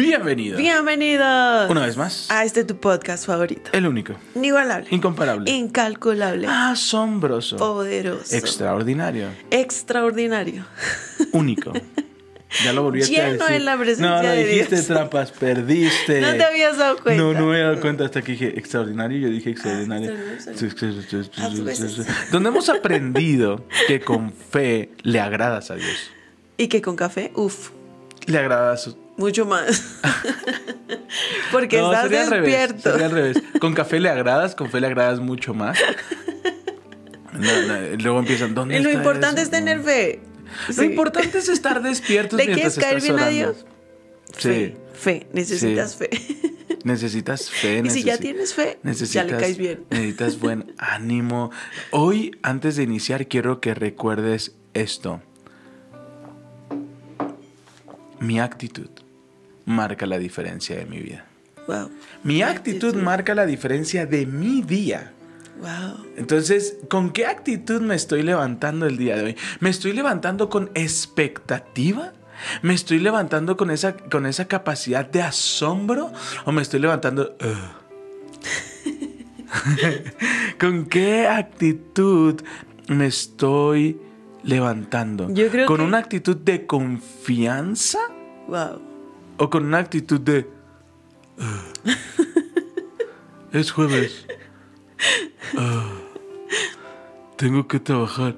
Bienvenido. Bienvenidos. Una vez más. A este tu podcast favorito. El único. Inigualable. Incomparable. Incalculable. Asombroso. Poderoso. Extraordinario. Extraordinario. Único. Ya lo volví a Lleno decir. en la presencia no, no de dijiste Dios. trampas, perdiste. No te habías dado cuenta. No, no me he dado cuenta hasta que dije extraordinario. Yo dije extraordinario. Ah, veces. Donde hemos aprendido que con fe le agradas a Dios. Y que con café, uff, Le agradas. Mucho más. Porque No, estás sería al revés, despierto. sería al revés. Con café le agradas, con fe le agradas mucho más. No, no, luego empiezan, ¿dónde Y lo está importante eso? es tener fe. Lo Sí. importante es estar despiertos ¿Le mientras quieres caer bien a. Dios? Fe. Fe. Necesitas Sí. fe. Necesitas fe. Y si ya tienes fe, ya necesitas, le caes bien. Necesitas buen ánimo. Hoy, antes de iniciar, quiero que recuerdes esto. Mi actitud marca la diferencia de mi vida. Wow. Mi actitud marca la diferencia de mi día. Wow. Entonces, ¿con qué actitud me estoy levantando el día de hoy? ¿Me estoy levantando con expectativa? ¿Me estoy levantando con esa, con esa capacidad de asombro? ¿O me estoy levantando... ¿Con qué actitud me estoy levantando? Yo creo ¿Con que- una actitud de confianza? Wow. ¿O con una actitud de... "Ugh"? es jueves. Ah, tengo que trabajar.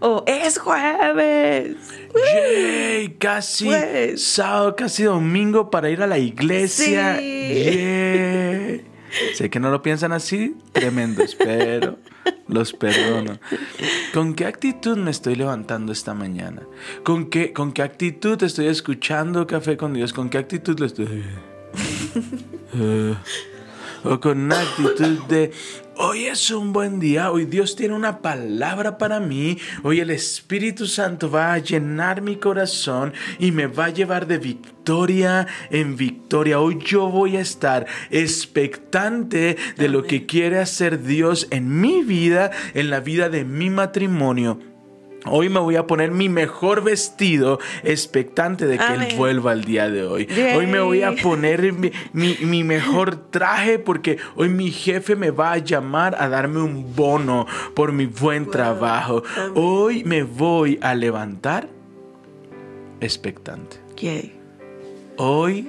Oh, es jueves. Yay, casi sábado, casi domingo para ir a la iglesia. Sí. Yay. Sé que no lo piensan así, tremendos, pero los perdono. ¿Con qué actitud me estoy levantando esta mañana? ¿Con qué, con qué actitud estoy escuchando Café con Dios? ¿Con qué actitud lo estoy... Eh, o con una actitud de hoy es un buen día, hoy Dios tiene una palabra para mí, hoy el Espíritu Santo va a llenar mi corazón y me va a llevar de victoria en victoria. Hoy yo voy a estar expectante de lo que quiere hacer Dios en mi vida, en la vida de mi matrimonio. Hoy me voy a poner mi mejor vestido, expectante de que Él vuelva el día de hoy. Yay. Hoy me voy a poner mi, mi- mi mejor traje porque hoy mi jefe me va a llamar a darme un bono por mi buen trabajo. Amén. Hoy me voy a levantar expectante. Yay. Hoy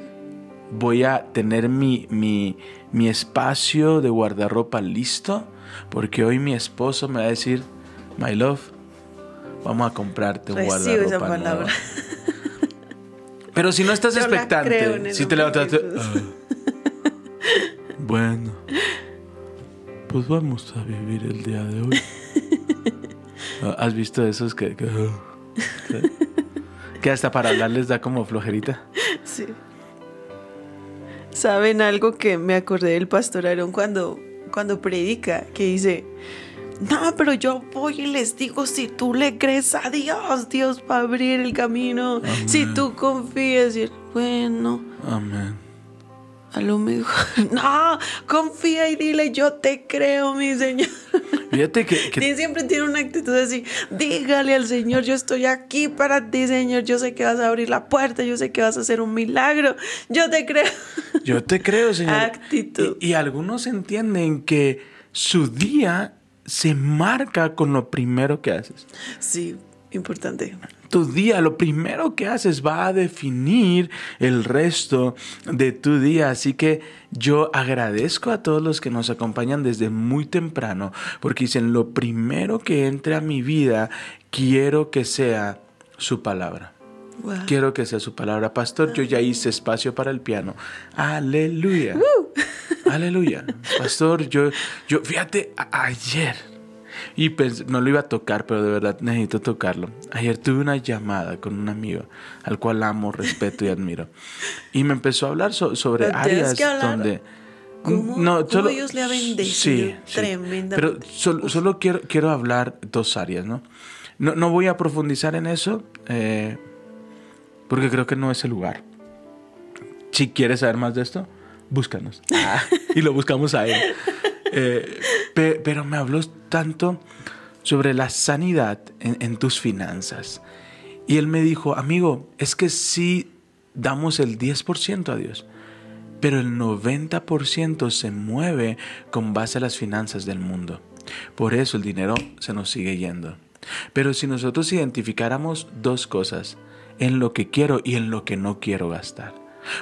voy a tener mi, mi, mi espacio de guardarropa listo porque hoy mi esposo me va a decir, my love, vamos a comprarte un Recibo guardarropa esa nuevo". palabra. Pero si no estás Yo expectante, si te levantaste... "Ah, bueno, pues vamos a vivir el día de hoy. Ah, ¿Has visto esos que... que, que- que hasta para hablar les da como flojerita? Sí. ¿Saben algo que me acordé del pastor Aarón cuando, cuando predica? Que dice, no, pero yo voy y les digo, si tú le crees a Dios, Dios va a abrir el camino. Si tú confías, y él, bueno, Amén. a lo mejor, no, confía y dile, yo te creo, mi Señor. Fíjate que, que- Y siempre tiene una actitud así, dígale al Señor, yo estoy aquí para ti, Señor, yo sé que vas a abrir la puerta, yo sé que vas a hacer un milagro, yo te creo. yo te creo, Señor. Actitud. Y, y algunos entienden que su día se marca con lo primero que haces. Sí, importante. Tu día, lo primero que haces va a definir el resto de tu día. Así que yo agradezco a todos los que nos acompañan desde muy temprano, porque dicen, lo primero que entre a mi vida, quiero que sea su palabra. Wow. Quiero que sea su palabra. Pastor, yo ya hice espacio para el piano. Aleluya. Aleluya. Pastor, yo, yo, fíjate, ayer, y pens- no lo iba a tocar, pero de verdad necesito tocarlo. Ayer tuve una llamada con un amigo al cual amo, respeto y admiro. Y me empezó a hablar so- sobre Pero áreas donde... ¿Cómo, No, cómo solo- Dios le ha bendecido Sí, sí. tremendamente? Pero sol- solo quiero, quiero hablar dos áreas, ¿no? No, no voy a profundizar en eso eh, porque creo que no es el lugar. Si quieres saber más de esto, búscanos. Ah, y lo buscamos a él. Eh, pe- pero me habló tanto sobre la sanidad en, en tus finanzas. Y él me dijo, amigo, es que sí damos el 10% a Dios, pero el 90% se mueve con base a las finanzas del mundo. Por eso el dinero se nos sigue yendo. Pero si nosotros identificáramos dos cosas, en lo que quiero y en lo que no quiero gastar.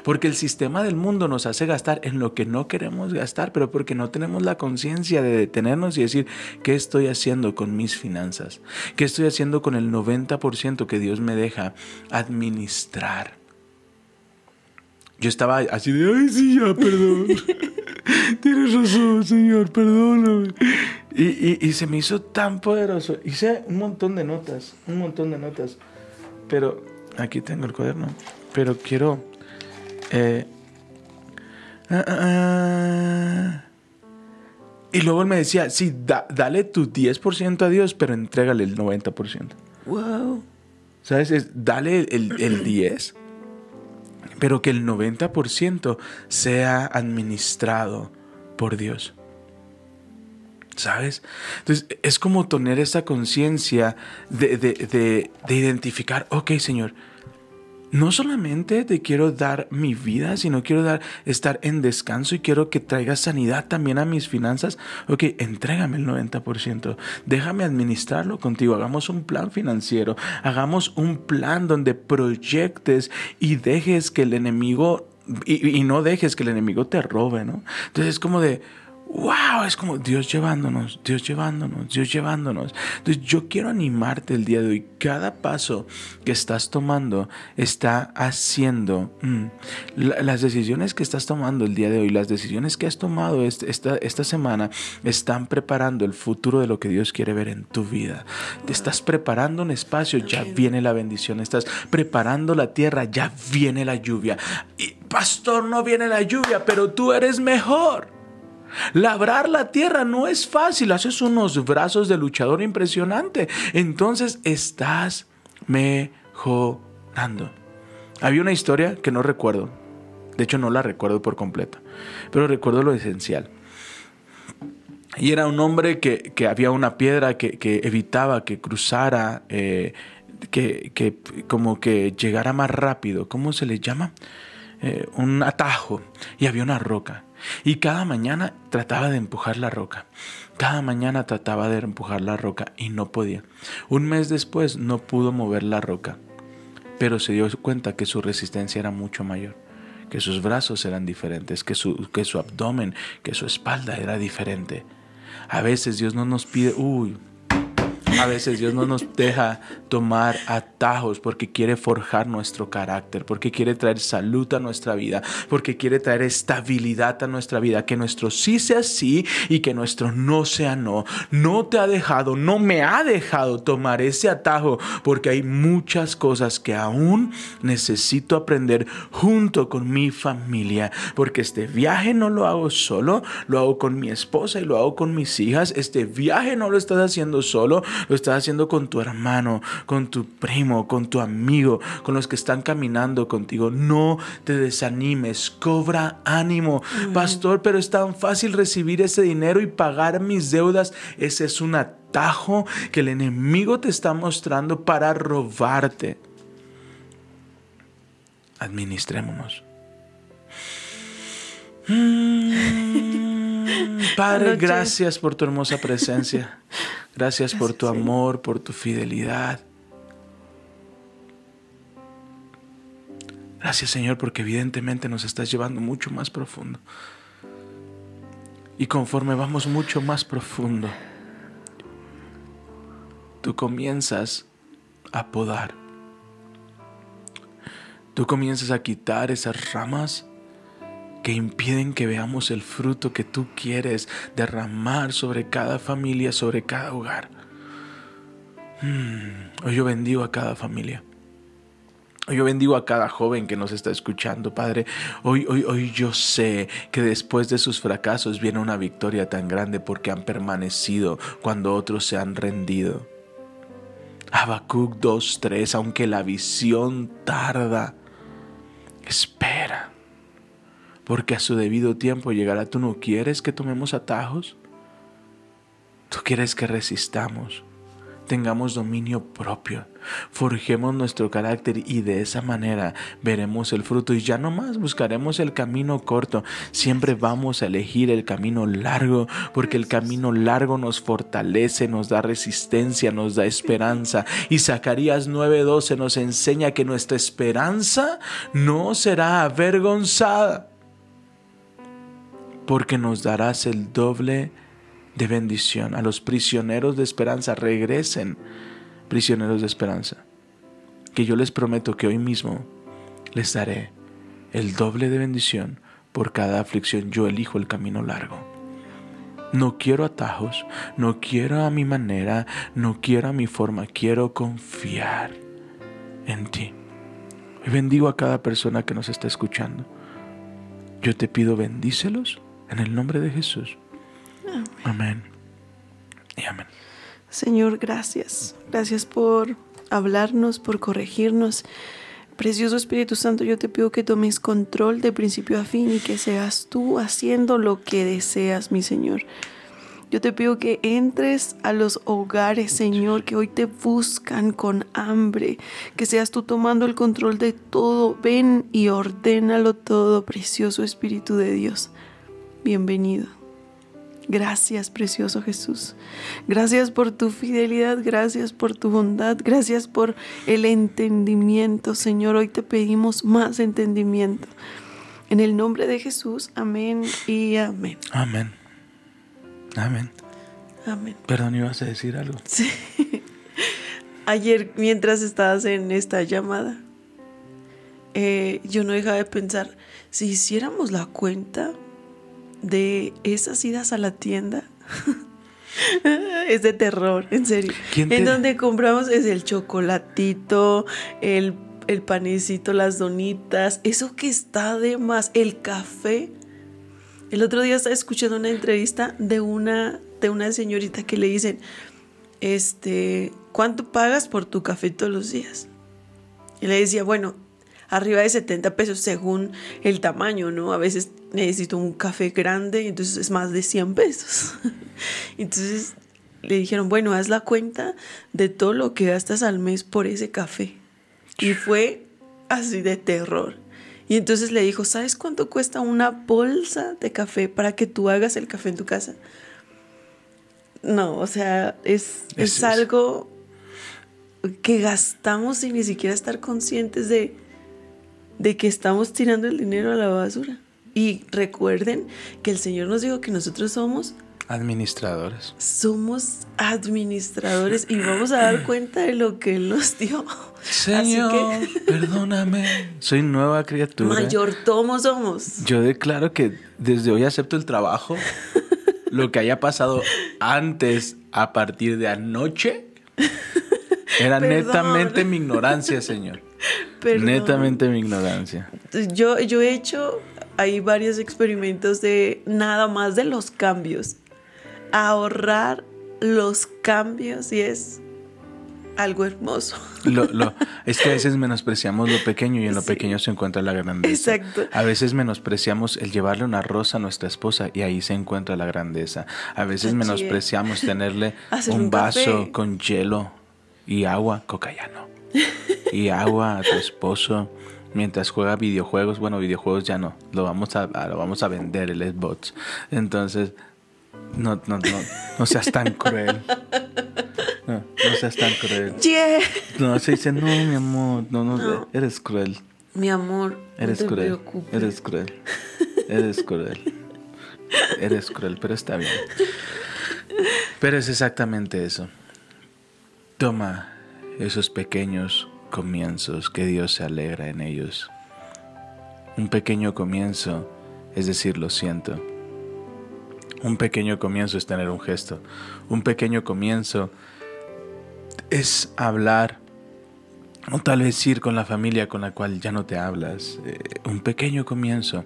Porque el sistema del mundo nos hace gastar en lo que no queremos gastar, pero porque no tenemos la conciencia de detenernos y decir, ¿qué estoy haciendo con mis finanzas? ¿Qué estoy haciendo con el 90% que Dios me deja administrar? Yo estaba así de, ay, sí, ya, perdón. Tienes razón, Señor, perdóname. Y, y- y se me hizo tan poderoso. Hice un montón de notas, un montón de notas. Pero aquí tengo el cuaderno. Pero quiero... eh, ah, ah, ah. y luego él me decía, sí, da- dale tu 10% a Dios, pero entrégale el 90%. Wow. ¿Sabes? Es, dale el, el 10, pero que el 90% sea administrado por Dios. ¿Sabes? Entonces es como tener esa conciencia de, de- de- de identificar, ok Señor, no solamente te quiero dar mi vida, sino quiero dar, estar en descanso y quiero que traigas sanidad también a mis finanzas. Ok, entrégame el 90%. Déjame administrarlo contigo. Hagamos un plan financiero. Hagamos un plan donde proyectes y dejes que el enemigo, y, y no dejes que el enemigo te robe, ¿no? Entonces es como de, wow, es como Dios llevándonos, Dios llevándonos, Dios llevándonos. Entonces yo quiero animarte el día de hoy. Cada paso que estás tomando está haciendo mm, la- las decisiones que estás tomando el día de hoy, las decisiones que has tomado este- esta, esta semana están preparando el futuro de lo que Dios quiere ver en tu vida. Te estás preparando un espacio, ya viene la bendición. Estás preparando la tierra, ya viene la lluvia. Y pastor, no viene la lluvia, pero tú eres mejor. Labrar la tierra no es fácil, haces unos brazos de luchador impresionante. Entonces estás mejorando. Había una historia que no recuerdo. De hecho, no la recuerdo por completo. Pero recuerdo lo esencial. Y era un hombre que, que había una piedra que, que evitaba que cruzara, eh, que, que como que llegara más rápido. ¿Cómo se le llama? Eh, un atajo. Y había una roca. Y cada mañana trataba de empujar la roca. Cada mañana trataba de empujar la roca y no podía. Un mes después no pudo mover la roca. Pero se dio cuenta que su resistencia era mucho mayor que sus brazos eran diferentes, que su, que su abdomen, que su espalda era diferente. A veces Dios no nos pide, uy, a veces Dios no nos deja tomar atajos porque quiere forjar nuestro carácter, porque quiere traer salud a nuestra vida, porque quiere traer estabilidad a nuestra vida, que nuestro sí sea sí y que nuestro no sea no. No te ha dejado, no me ha dejado tomar ese atajo porque hay muchas cosas que aún necesito aprender junto con mi familia, porque este viaje no lo hago solo, lo hago con mi esposa y lo hago con mis hijas. Este viaje no lo estás haciendo solo, lo estás haciendo con tu hermano, con tu primo, con tu amigo, con los que están caminando contigo. No te desanimes, cobra ánimo. Pastor, pero es tan fácil recibir ese dinero y pagar mis deudas. Ese es un atajo que el enemigo te está mostrando para robarte. Administrémonos. Mm, Padre, Anoche- gracias por tu hermosa presencia. Gracias por tu amor, por tu fidelidad. Gracias Señor porque evidentemente nos estás llevando mucho más profundo. Y conforme vamos mucho más profundo, tú comienzas a podar. Tú comienzas a quitar esas ramas que impiden que veamos el fruto que tú quieres derramar sobre cada familia, sobre cada hogar. Mm, Hoy yo bendigo a cada familia. Hoy yo bendigo a cada joven que nos está escuchando, Padre. Hoy, hoy, hoy yo sé que después de sus fracasos viene una victoria tan grande porque han permanecido cuando otros se han rendido. Habacuc 2.3, aunque la visión tarda, espera, porque a su debido tiempo llegará. ¿Tú no quieres que tomemos atajos? ¿Tú quieres que resistamos? tengamos dominio propio, forjemos nuestro carácter y de esa manera veremos el fruto y ya no más buscaremos el camino corto, siempre vamos a elegir el camino largo porque el camino largo nos fortalece, nos da resistencia, nos da esperanza y Zacarías 9:12 nos enseña que nuestra esperanza no será avergonzada porque nos darás el doble de bendición. A los prisioneros de esperanza regresen, prisioneros de esperanza. Que yo les prometo que hoy mismo les daré el doble de bendición por cada aflicción. Yo elijo el camino largo. No quiero atajos, no quiero a mi manera, no quiero a mi forma, quiero confiar en ti. Bendigo a cada persona que nos está escuchando. Yo te pido bendícelos en el nombre de Jesús. Amén. Y amén. Señor, gracias. Gracias por hablarnos, por corregirnos. Precioso Espíritu Santo, yo te pido que tomes control de principio a fin y que seas tú haciendo lo que deseas, mi Señor. Yo te pido que entres a los hogares, Señor, que hoy te buscan con hambre, que seas tú tomando el control de todo. Ven y ordénalo todo, precioso Espíritu de Dios. Bienvenido. Gracias, precioso Jesús. Gracias por tu fidelidad, gracias por tu bondad, gracias por el entendimiento, Señor. Hoy te pedimos más entendimiento. En el nombre de Jesús, amén y amén. Amén. Amén. Amén. Perdón, ibas a decir algo. Sí. Ayer, mientras estabas en esta llamada, eh, yo no dejaba de pensar, si hiciéramos la cuenta, de esas idas a la tienda. es de terror, en serio. En donde compramos es el chocolatito, el, el panecito, las donitas, eso que está de más, el café. El otro día estaba escuchando una entrevista de una, de una señorita que le dicen, este, ¿cuánto pagas por tu café todos los días? Y le decía, bueno, arriba de 70 pesos según el tamaño, ¿no? A veces necesito un café grande, entonces es más de 100 pesos. entonces le dijeron, bueno, haz la cuenta de todo lo que gastas al mes por ese café. Y fue así de terror. Y entonces le dijo, ¿sabes cuánto cuesta una bolsa de café para que tú hagas el café en tu casa? No, o sea, es, es, es algo que gastamos sin ni siquiera estar conscientes de, de que estamos tirando el dinero a la basura. Y recuerden que el Señor nos dijo que nosotros somos administradores. Somos administradores y vamos a dar cuenta de lo que Él nos dio. Señor, perdóname. Soy nueva criatura. Mayordomo somos. Yo declaro que desde hoy acepto el trabajo. lo que haya pasado antes, a partir de anoche, era netamente mi ignorancia, Señor. Netamente mi ignorancia. Yo, yo he hecho hay varios experimentos de nada más de los cambios. Ahorrar los cambios y es algo hermoso. es que a veces menospreciamos lo pequeño y en lo pequeño se encuentra la grandeza. Exacto. A veces menospreciamos el llevarle una rosa a nuestra esposa y ahí se encuentra la grandeza. A veces menospreciamos tenerle un, vaso con hielo y agua, cocayano y agua a tu esposo mientras juega videojuegos. Bueno, videojuegos ya no, lo vamos a, lo vamos a vender el Xbox. Entonces, no, no, no, no seas tan cruel. No, no seas tan cruel. No, se dice, no, mi amor, no, no, eres cruel. Mi amor, eres no te cruel. Eres cruel. Eres cruel. Eres cruel, pero está bien. Pero es exactamente eso. Toma esos pequeños comienzos que Dios se alegra en ellos. Un pequeño comienzo es decir, lo siento. Un pequeño comienzo es tener un gesto. Un pequeño comienzo es hablar O tal vez ir con la familia con la cual ya no te hablas. Eh, un pequeño comienzo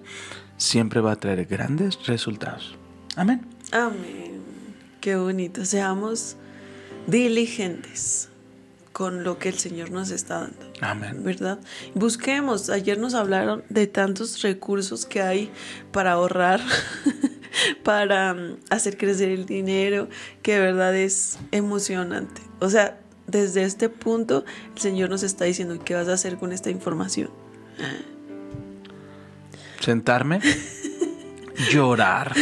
siempre va a traer grandes resultados. Amén. Amén. Qué bonito. Seamos diligentes con lo que el Señor nos está dando. Amén. ¿Verdad? Busquemos. Ayer nos hablaron de tantos recursos que hay para ahorrar, para mm, hacer crecer el dinero, que de verdad es emocionante. O sea, desde este punto el Señor nos está diciendo qué vas a hacer con esta información. Sentarme, llorar,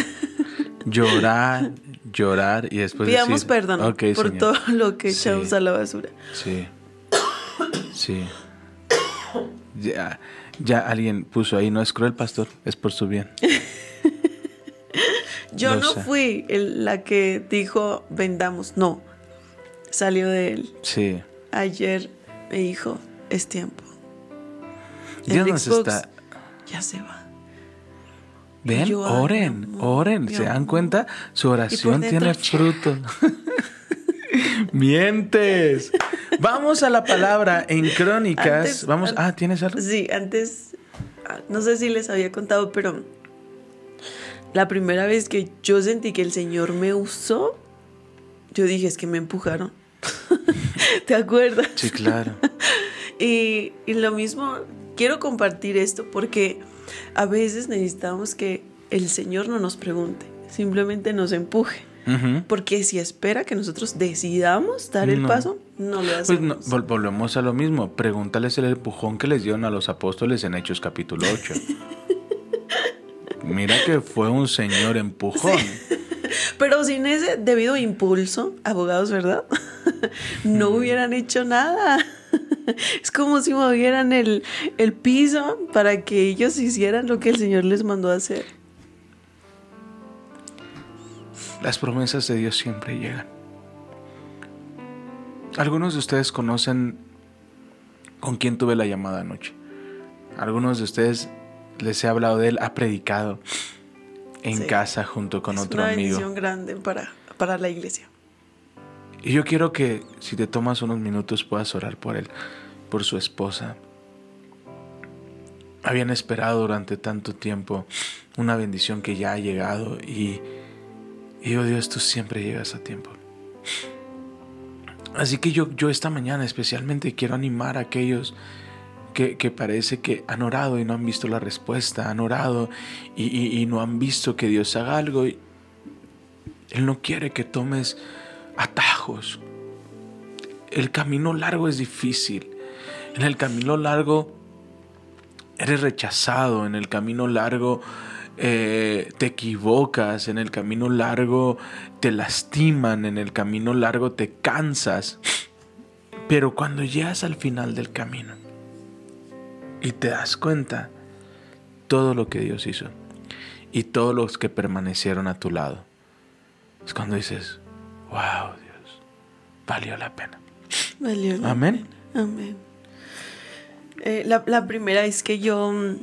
llorar, llorar y después Pidamos decir, perdón "Ok, por Señor". todo lo que Sí. echamos a la basura. Sí. Sí. Ya, ya alguien puso ahí, no es cruel, pastor, es por su bien. Yo no sé. fui el- la que dijo vendamos, no. Salió de él. Sí. Ayer me dijo, es tiempo. El Dios nos está. Ya se va. Ven, yo, oren, amor, oren. ¿Se dan amor. cuenta? Su oración tiene fruto. Mientes. Vamos a la palabra en Crónicas. Antes- Vamos. an- Ah, ¿tienes algo? Sí, antes, ah, no sé si les había contado, pero la primera vez que yo sentí que el Señor me usó, yo dije, es que me empujaron. ¿Te acuerdas? Sí, claro. Y, y lo mismo, quiero compartir esto porque a veces necesitamos que el Señor no nos pregunte, simplemente nos empuje. Porque si espera que nosotros decidamos dar el No. paso, no lo hacemos. Pues no, vol- volvemos a lo mismo. Pregúntales el empujón que les dieron a los apóstoles en Hechos capítulo 8. Mira que fue un señor empujón. Pero sin ese debido impulso, abogados, ¿verdad? no hubieran hecho nada. es como si movieran el, el piso para que ellos hicieran lo que el Señor les mandó a hacer. Las promesas de Dios siempre llegan. Algunos de ustedes conocen con quién tuve la llamada anoche. Algunos de ustedes les he hablado de él, ha predicado en Sí. casa junto con es otro una amigo. bendición grande para, para la iglesia. Y yo quiero que si te tomas unos minutos puedas orar por él, por su esposa. Habían esperado durante tanto tiempo una bendición que ya ha llegado y, y oh Dios, tú siempre llegas a tiempo. Así que yo, yo esta mañana especialmente quiero animar a aquellos que, que parece que han orado y no han visto la respuesta, han orado y, y- y no han visto que Dios haga algo. Él no quiere que tomes atajos. El camino largo es difícil. En el camino largo eres rechazado. En el camino largo eh, te equivocas. En el camino largo te lastiman. En el camino largo te cansas. Pero cuando llegas al final del camino y te das cuenta todo lo que Dios hizo y todos los que permanecieron a tu lado, es cuando dices, wow, Dios, valió la pena. Valió la Amén. pena. Amén. Eh, la, la primera es que yo mm,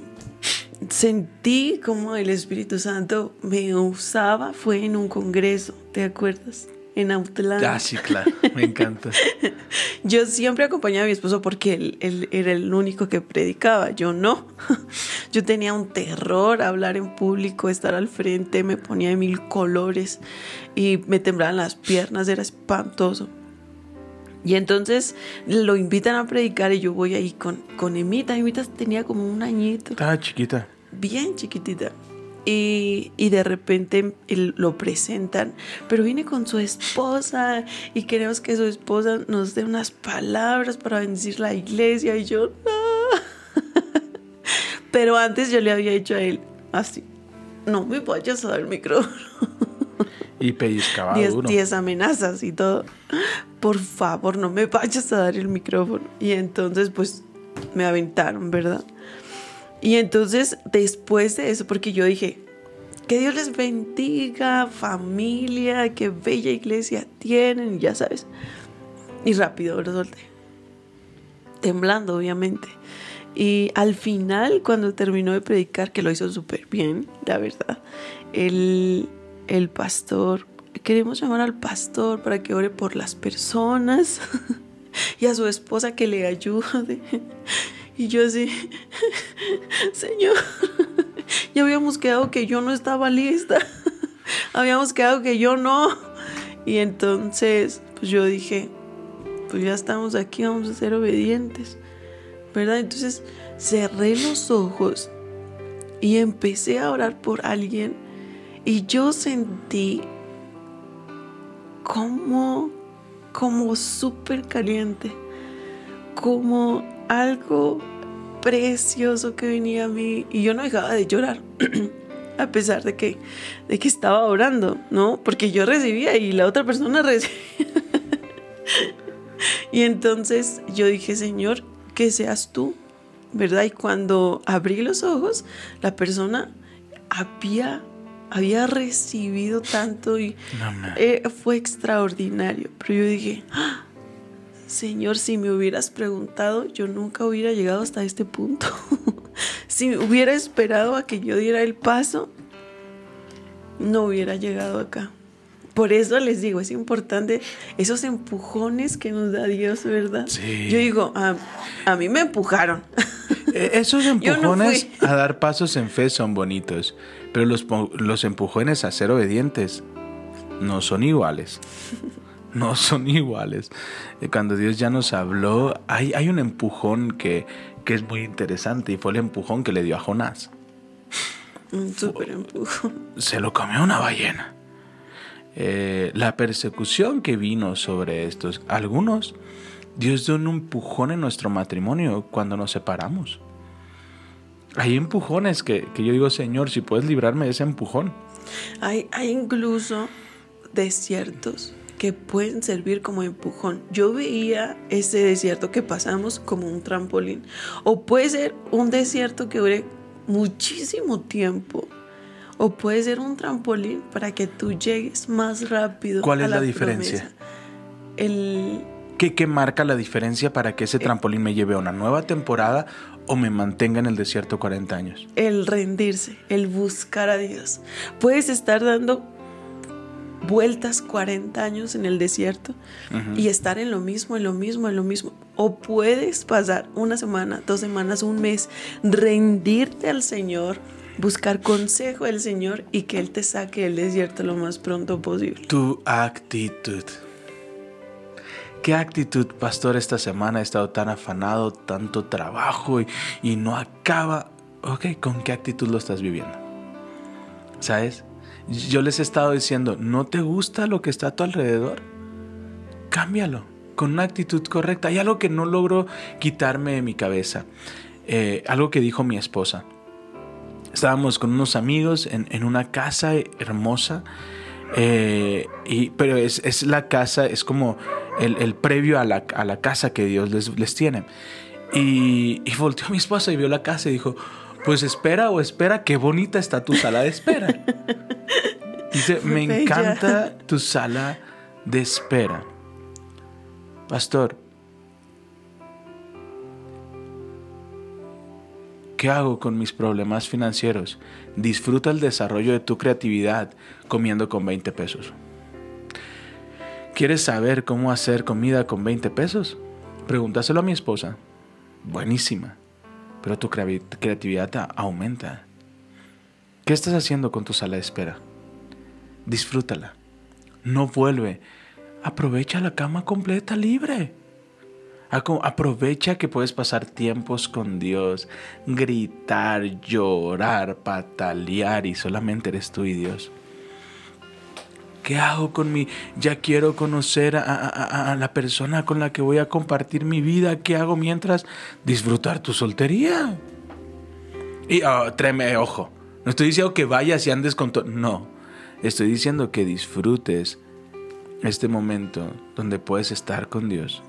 sentí como el Espíritu Santo me usaba fue en un congreso, ¿te acuerdas? En Atlanta. Ah, sí, claro, me encanta. Yo siempre acompañaba a mi esposo porque él, él era el único que predicaba, yo no. Yo tenía un terror a hablar en público, estar al frente, me ponía de mil colores y me temblaban las piernas, era espantoso. Y entonces lo invitan a predicar y yo voy ahí con, con Emita. Emita tenía como un añito Estaba chiquita. bien chiquitita. Y, y de repente lo presentan, pero viene con su esposa y queremos que su esposa nos dé unas palabras para bendecir la iglesia. Y yo, no. Pero antes yo le había dicho a él, así, no me vayas a dar el micrófono. Y pellizcaba Diez, duro. diez amenazas y todo. Por favor, no me vayas a dar el micrófono. Y entonces, pues, me aventaron, ¿verdad? Y entonces, después de eso, porque yo dije, que Dios les bendiga, familia, qué bella iglesia tienen, ya sabes. Y rápido lo solté. Temblando, obviamente. Y al final, cuando terminó de predicar, que lo hizo súper bien, la verdad, el, el pastor, queremos llamar al pastor para que ore por las personas. y a su esposa que le ayude. Y yo así, Señor, ya habíamos quedado que yo no estaba lista. habíamos quedado que yo no. Y entonces, pues yo dije, pues ya estamos aquí, vamos a ser obedientes. ¿Verdad? Entonces cerré los ojos y empecé a orar por alguien y yo sentí como, como súper caliente, como algo precioso que venía a mí y yo no dejaba de llorar. a pesar de que, de que estaba orando, ¿no? Porque yo recibía y la otra persona recibía. y entonces yo dije, Señor, que seas tú, ¿verdad? Y cuando abrí los ojos, la persona había, había recibido tanto y eh, fue extraordinario. Pero yo dije, ¡Ah! Señor, si me hubieras preguntado, yo nunca hubiera llegado hasta este punto. si hubiera esperado a que yo diera el paso, no hubiera llegado acá. Por eso les digo, es importante esos empujones que nos da Dios, ¿verdad? Sí. Yo digo, a, a mí me empujaron. Eh, Esos no empujones a dar pasos en fe son bonitos, pero los, los empujones a ser obedientes no son iguales. No son iguales. Eh, Cuando Dios ya nos habló, hay, hay un empujón que, que es muy interesante y fue el empujón que le dio a Jonás. Un súper empujón. Se lo comió una ballena. Eh, la persecución que vino sobre estos, algunos, Dios dio un empujón en nuestro matrimonio cuando nos separamos. Hay empujones que, que yo digo, Señor, si puedes librarme de ese empujón. Hay, hay incluso desiertos que pueden servir como empujón. Yo veía ese desierto que pasamos como un trampolín. O puede ser un desierto que dure muchísimo tiempo. O puede ser un trampolín para que tú llegues más rápido. ¿Cuál a es la diferencia? El, ¿Qué, qué marca la diferencia para que ese trampolín me lleve a una nueva temporada o me mantenga en el desierto 40 años? el rendirse, el buscar a Dios. Puedes estar dando vueltas 40 años en el desierto y estar en lo mismo, en lo mismo, en lo mismo. O puedes pasar una semana, dos semanas, un mes, rendirte al Señor, buscar consejo del Señor y que Él te saque del desierto lo más pronto posible. Tu actitud. ¿Qué actitud, pastor, esta semana he estado tan afanado, tanto trabajo y, y no acaba? Ok, ¿con qué actitud lo estás viviendo? ¿Sabes? Yo les he estado diciendo, ¿no te gusta lo que está a tu alrededor? Cámbialo con una actitud correcta. Hay algo que no logro quitarme de mi cabeza. Eh, algo que dijo mi esposa. Estábamos con unos amigos en, una casa hermosa. eh, y, pero es, la casa, es como el, previo a la, casa que Dios les, les tiene. Y, y volteó a mi esposa y vio la casa y dijo, pues espera o espera, qué bonita está tu sala de espera. Dice, me Bella. encanta tu sala de espera. Pastor, ¿qué hago con mis problemas financieros? Disfruta el desarrollo de tu creatividad comiendo con 20 pesos. ¿Quieres saber cómo hacer comida con 20 pesos? Pregúntaselo a mi esposa. Buenísima. Pero tu crea- creatividad ta- aumenta. ¿Qué estás haciendo con tu sala de espera? Disfrútala. No vuelve. Aprovecha la cama completa libre. Aprovecha que puedes pasar tiempos con Dios, gritar, llorar, patalear y solamente eres tú y Dios. ¿Qué hago con mi... Ya quiero conocer a, la persona con la que voy a compartir mi vida. ¿Qué hago mientras disfrutar tu soltería? Y ah, tráeme, ojo, no estoy diciendo que vayas y andes con todo. No, estoy diciendo que disfrutes este momento donde puedes estar con Dios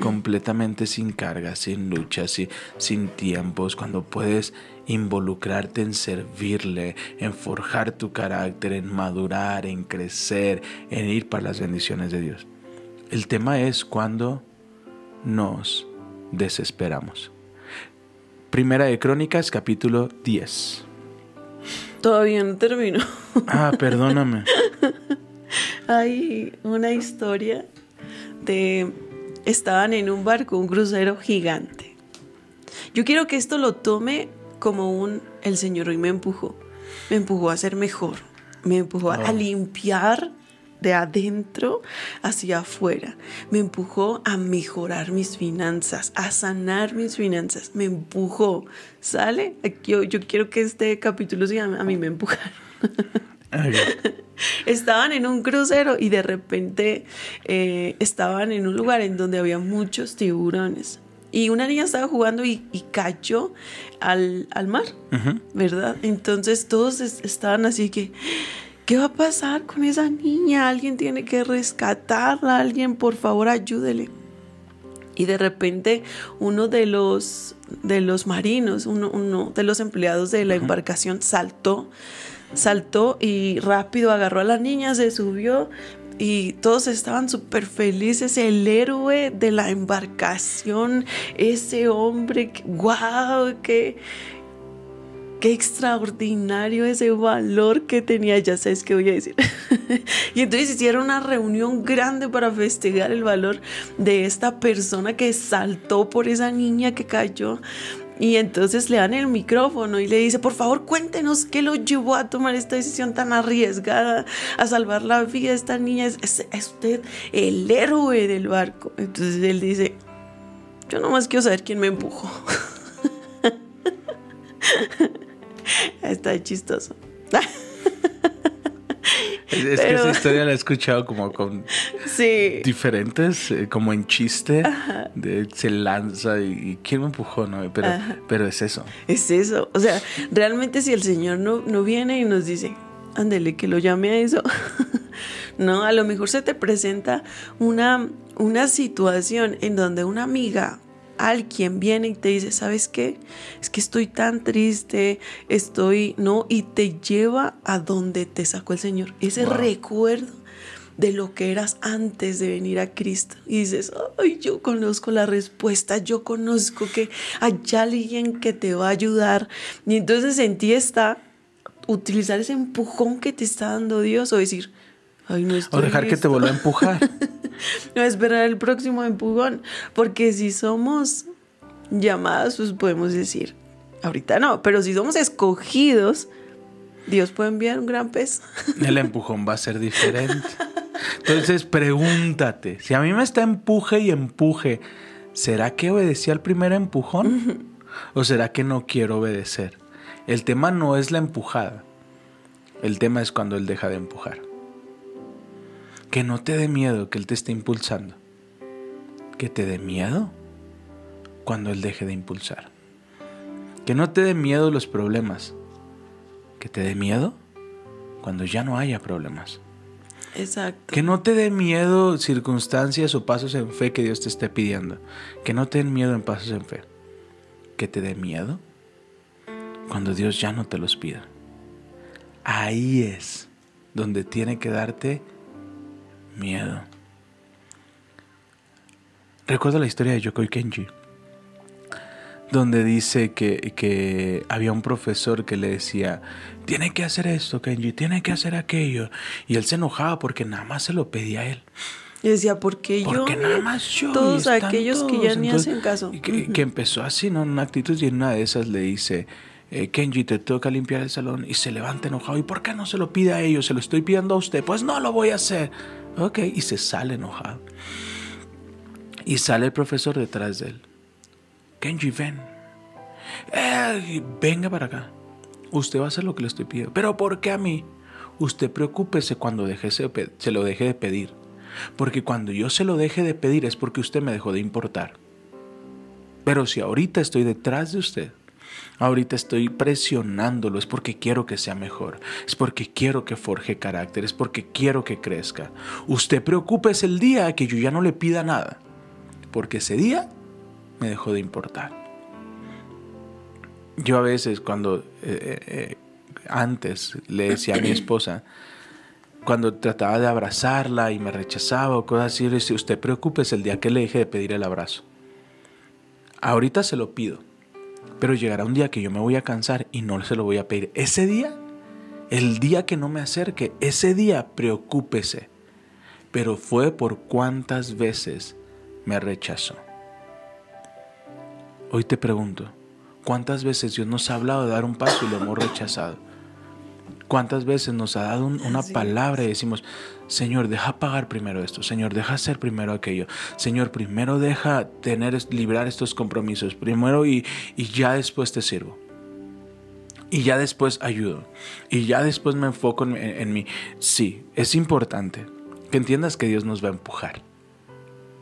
completamente sin cargas, sin luchas, sin tiempos, cuando puedes involucrarte en servirle, en forjar tu carácter, en madurar, en crecer, en ir para las bendiciones de Dios. El tema es cuando nos desesperamos. Primera de Crónicas, capítulo 10. Todavía no termino. Ah, perdóname. Hay una historia de estaban en un barco, un crucero gigante. Yo quiero que esto lo tome como un, el Señor hoy me empujó, me empujó a ser mejor, me empujó a Oh. limpiar de adentro hacia afuera, me empujó a mejorar mis finanzas, a sanar mis finanzas, me empujó, ¿sale? Yo, yo quiero que este capítulo se llame A mí me empujaron. Estaban en un crucero y de repente eh, estaban en un lugar en donde había muchos tiburones. Y una niña estaba jugando y, y cayó al, al mar, ¿verdad? Entonces todos es- estaban así que, ¿qué va a pasar con esa niña? Alguien tiene que rescatarla, alguien por favor ayúdele. Y de repente uno de los, de los marinos, uno, uno de los empleados de la embarcación saltó, saltó y rápido agarró a la niña, se subió y todos estaban súper felices. El héroe de la embarcación, ese hombre, wow, qué, qué extraordinario ese valor que tenía, ya sabes qué voy a decir. y entonces hicieron una reunión grande para festejar el valor de esta persona que saltó por esa niña que cayó. Y entonces le dan el micrófono y le dice, por favor cuéntenos qué lo llevó a tomar esta decisión tan arriesgada, a salvar la vida de esta niña. Es, es- usted el héroe del barco. Entonces él dice, yo nomás quiero saber quién me empujó. Está chistoso. Es, que esa historia la he escuchado como con Sí. diferentes, eh, como en chiste, de se lanza y, y ¿quién me empujó? No? Pero, pero es eso. Es eso. O sea, realmente si el Señor no, no viene y nos dice, ándele, que lo llame a eso. no, a lo mejor se te presenta una, una situación en donde una amiga, alguien viene y te dice, ¿sabes qué? Es que estoy tan triste, estoy, ¿no? Y te lleva a donde te sacó el Señor. Ese Wow. recuerdo de lo que eras antes de venir a Cristo. Y dices, ay, yo conozco la respuesta, yo conozco que hay alguien que te va a ayudar. Y entonces en ti está utilizar ese empujón que te está dando Dios o decir, ay, no estoy O dejar que te listo". vuelva a empujar. No esperar el próximo empujón. Porque si somos llamadas, pues podemos decir, ahorita no, pero si somos escogidos, Dios puede enviar un gran pez. El empujón va a ser diferente. Entonces pregúntate, si a mí me está empuje y empuje, ¿será que obedecí al primer empujón? ¿O será que no quiero obedecer? El tema no es la empujada. El tema es cuando Él deja de empujar. Que no te dé miedo que Él te esté impulsando. Que te dé miedo cuando Él deje de impulsar. Que no te dé miedo los problemas. Que te dé miedo cuando ya no haya problemas. Exacto. Que no te dé miedo circunstancias o pasos en fe que Dios te esté pidiendo. Que no te den miedo en pasos en fe. Que te dé miedo cuando Dios ya no te los pida. Ahí es donde tiene que darte miedo. Recuerdo la historia de Yokoi Kenji, donde dice que, que había un profesor que le decía, tiene que hacer esto, Kenji, tiene que hacer aquello. Y él se enojaba porque nada más se lo pedía a él. Y decía, ¿por qué yo? Porque nada más yo. Todos aquellos que todos". ya ni Entonces, hacen caso. y que, que empezó así, ¿no? En una actitud y en una de esas le dice, eh, Kenji, te toca limpiar el salón y se levanta enojado. ¿Y por qué no se lo pide a ellos? Se lo estoy pidiendo a usted. Pues no lo voy a hacer. Ok, y se sale enojado. Y sale el profesor detrás de él. Kenji, ven. Venga para acá. Usted va a hacer lo que le estoy pidiendo. Pero ¿por qué a mí? Usted preocúpese cuando deje se lo deje de pedir. Porque cuando yo se lo deje de pedir es porque usted me dejó de importar. Pero si ahorita estoy detrás de usted, ahorita estoy presionándolo, es porque quiero que sea mejor, es porque quiero que forje carácter, es porque quiero que crezca. Usted preocúpese el día que yo ya no le pida nada, porque ese día me dejó de importar. Yo a veces cuando eh, eh, eh, antes le decía a mi esposa, cuando trataba de abrazarla y me rechazaba o cosas así, le decía, usted preocúpese el día que le deje de pedir el abrazo. Ahorita se lo pido, pero llegará un día que yo me voy a cansar y no se lo voy a pedir. Ese día, el día que no me acerque, ese día preocúpese. Pero fue por cuántas veces me rechazó. Hoy te pregunto, ¿cuántas veces Dios nos ha hablado de dar un paso y lo hemos rechazado? ¿Cuántas veces nos ha dado un- una Así palabra y decimos, Señor, deja pagar primero esto, Señor, deja hacer primero aquello, Señor, primero deja tener, librar estos compromisos, primero y, y ya después te sirvo? Y ya después ayudo. Y ya después me enfoco en, en- en mí. Sí, es importante que entiendas que Dios nos va a empujar.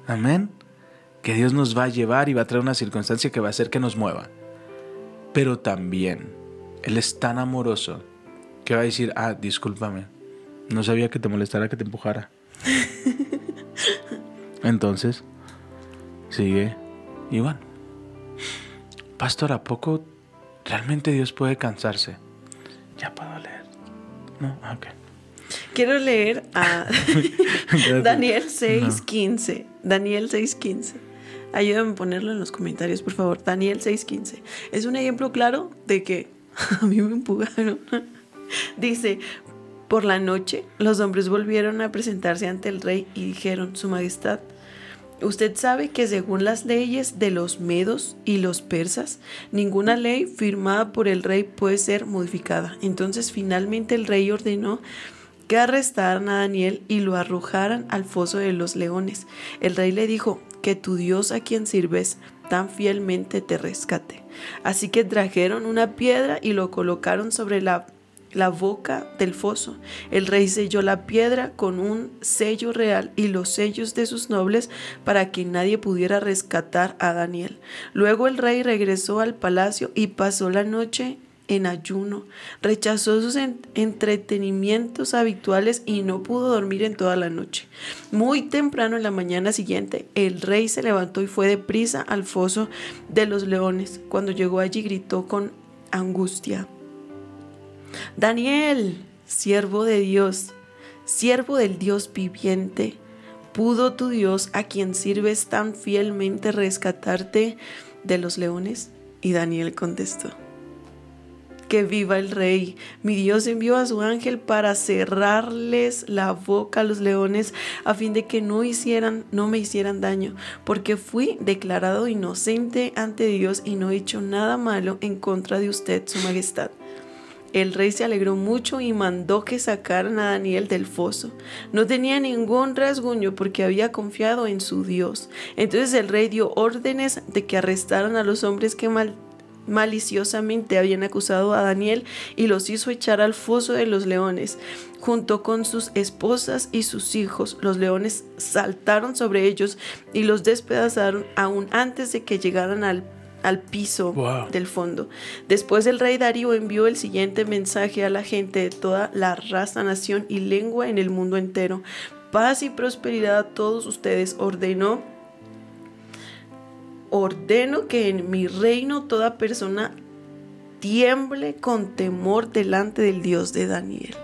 Amén. Que Dios nos va a llevar y va a traer una circunstancia que va a hacer que nos mueva. Pero también Él es tan amoroso que va a decir, ah, discúlpame. No sabía que te molestara que te empujara. Entonces, sigue igual. Pastor, ¿a poco realmente Dios puede cansarse? Ya puedo leer. No, Ah, ok. Quiero leer a. Daniel 6:15. Daniel 6:15. Ayúdame a ponerlo en los comentarios, por favor. Daniel 6:15. Es un ejemplo claro de que a mí me empujaron. Dice, por la noche los hombres volvieron a presentarse ante el rey y dijeron, Su Majestad, Usted sabe que según las leyes de los medos y los persas, ninguna ley firmada por el rey puede ser modificada. Entonces finalmente el rey ordenó que arrestaran a Daniel y lo arrojaran al foso de los leones. El rey le dijo, que tu Dios a quien sirves tan fielmente te rescate. Así que trajeron una piedra y lo colocaron sobre la la boca del foso. El rey selló la piedra con un sello real y los sellos de sus nobles para que nadie pudiera rescatar a Daniel. Luego el rey regresó al palacio y pasó la noche en ayuno. Rechazó sus en- entretenimientos habituales y no pudo dormir en toda la noche. Muy temprano en la mañana siguiente, el rey se levantó y fue deprisa al foso de los leones. Cuando llegó allí gritó con angustia. Daniel, siervo de Dios, siervo del Dios viviente, ¿pudo tu Dios a quien sirves tan fielmente rescatarte de los leones? Y Daniel contestó, que viva el rey. Mi Dios envió a su ángel para cerrarles la boca a los leones a fin de que no no me hicieran daño, porque fui declarado inocente ante Dios y no he hecho nada malo en contra de usted, su majestad. El rey se alegró mucho y mandó que sacaran a Daniel del foso. No tenía ningún rasguño porque había confiado en su Dios. Entonces el rey dio órdenes de que arrestaran a los hombres que mal- maliciosamente habían acusado a Daniel y los hizo echar al foso de los leones. Junto con sus esposas y sus hijos, los leones saltaron sobre ellos y los despedazaron aún antes de que llegaran al al piso Wow. del fondo. Después el rey Darío envió el siguiente mensaje a la gente de toda la raza, nación y lengua en el mundo entero. Paz y prosperidad a todos ustedes. Ordenó ordeno que en mi reino toda persona tiemble con temor delante del Dios de Daniel.